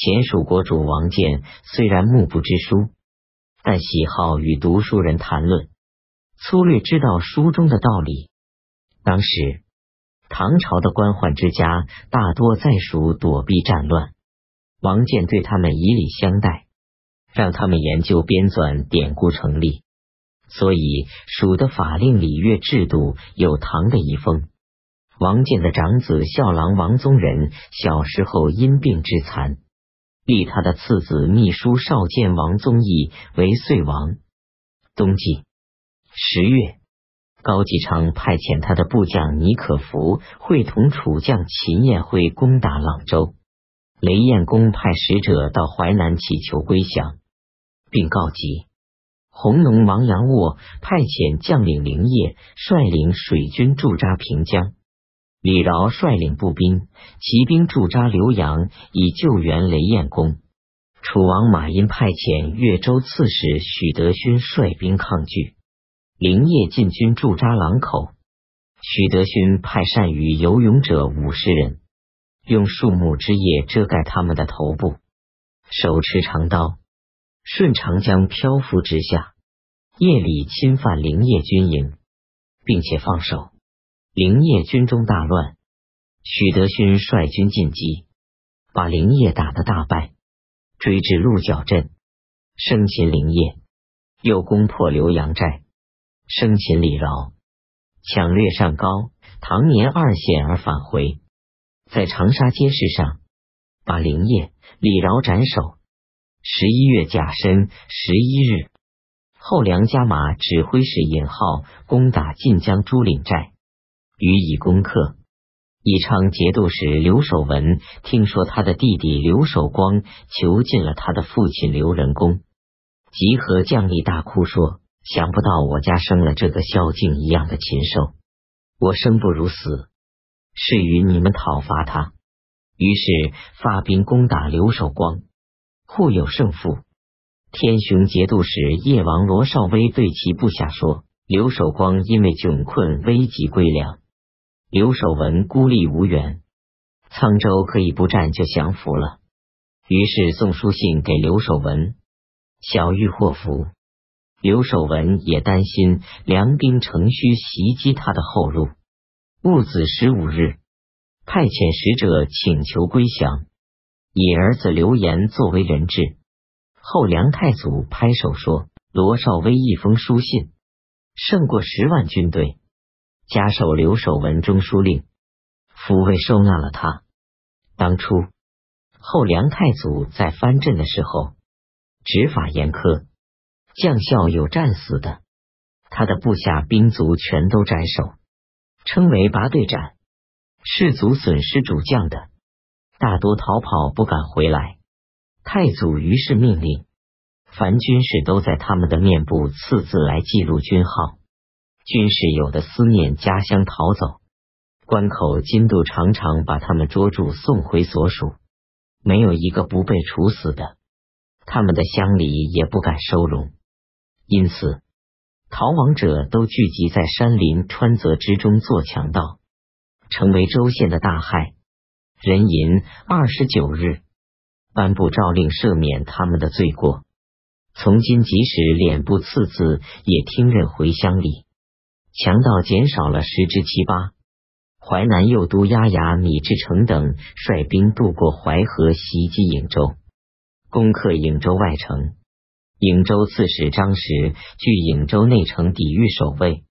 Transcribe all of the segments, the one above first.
前蜀国主王建虽然目不知书，但喜好与读书人谈论，粗略知道书中的道理。当时唐朝的官宦之家大多在蜀躲避战乱，王建对他们以礼相待，让他们研究编纂典故成立。所以，蜀的法令礼乐制度有唐的遗风。王建的长子孝郎王宗仁小时候因病致残，立他的次子秘书少监王宗义为遂王。冬季十月，高继昌派遣他的部将倪可福会同楚将秦彦辉攻打朗州。雷彦公派使者到淮南祈求归降，并告急。弘农王杨沃派遣将领林业率领水军驻扎平江，李饶率领步兵骑兵驻扎浏阳，以救援雷彦公。楚王马殷派遣越州刺史许德勋率兵抗拒，林业进军驻扎狼口。许德勋派善于游泳者五十人，用树木枝叶遮盖他们的头部，手持长刀。顺长江漂浮直下，夜里侵犯灵业军营，并且放手。灵业军中大乱，许德勋率军进击，把灵业打得大败，追至鹿角镇，生擒灵业，又攻破浏阳寨，生擒李饶，抢掠上高、唐年二县而返回，在长沙街市上把灵业、李饶斩首。十一月甲申十一日，后梁加马指挥使尹浩攻打晋江朱岭寨，予以攻克。宜昌节度使刘守文听说他的弟弟刘守光囚禁了他的父亲刘仁恭，集合将吏大哭说：“想不到我家生了这个萧敬一样的禽兽，我生不如死，是与你们讨伐他。”于是发兵攻打刘守光。互有胜负。天雄节度使叶王罗绍威对其部下说：“刘守光因为窘困危急归粮，刘守文孤立无援，沧州可以不战就降服了。”于是送书信给刘守文，小玉祸福。刘守文也担心梁兵乘虚袭击他的后路。戊子十五日，派遣使者请求归降。以儿子刘言作为人质。后梁太祖拍手说：“罗绍威一封书信，胜过十万军队。”加授留守文中书令，抚慰收纳了他。当初后梁太祖在藩镇的时候，执法严苛，将校有战死的，他的部下兵卒全都斩首，称为拔队斩。士卒损失主将的。大多逃跑，不敢回来。太祖于是命令，凡军士都在他们的面部刺字来记录军号。军士有的思念家乡逃走，关口金度常常把他们捉住送回所属，没有一个不被处死的。他们的乡里也不敢收容，因此逃亡者都聚集在山林川泽之中做强盗，成为州县的大害。壬寅二十九日，颁布诏令赦免他们的罪过。从今即使脸部刺字，也听任回乡里。强盗减少了十之七八。淮南右都押牙米志成等率兵渡过淮河，袭击颍州，攻克颍州外城。颍州刺史张实据颍州内城抵御守卫。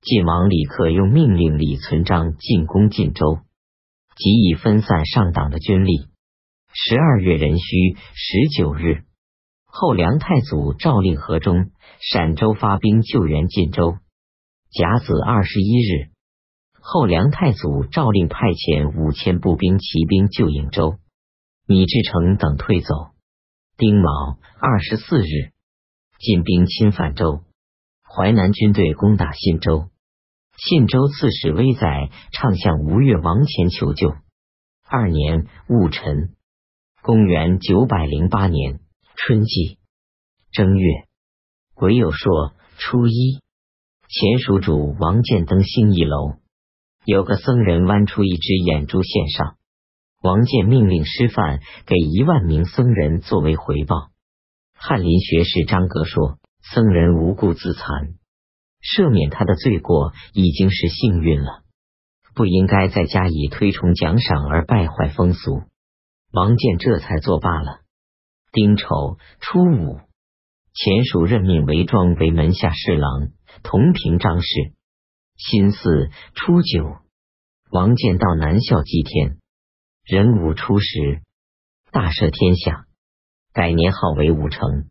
晋王李克又命令李存璋进攻晋州。即以分散上党的军力。十二月壬戌十九日，后梁太祖诏令河中、陕州发兵救援晋州。甲子二十一日，后梁太祖诏令派遣五千步兵骑兵救颍州。米志成等退走。丁卯二十四日，进兵侵犯州，淮南军队攻打信州。信州刺史威载唱向吴越王前求救。二年戊辰，公元九百零八年春季正月癸酉朔初一，前蜀主王建登兴一楼，有个僧人剜出一只眼珠献上，王建命令师范给一万名僧人作为回报。翰林学士张格说：“僧人无故自残，赦免他的罪过已经是幸运了，不应该再加以推崇奖赏而败坏风俗。”王建这才作罢了。丁丑初五，前蜀任命韦庄为门下侍郎，同平章事。辛巳初九，王建到南校祭天。壬午初十，大赦天下。改年号为武成。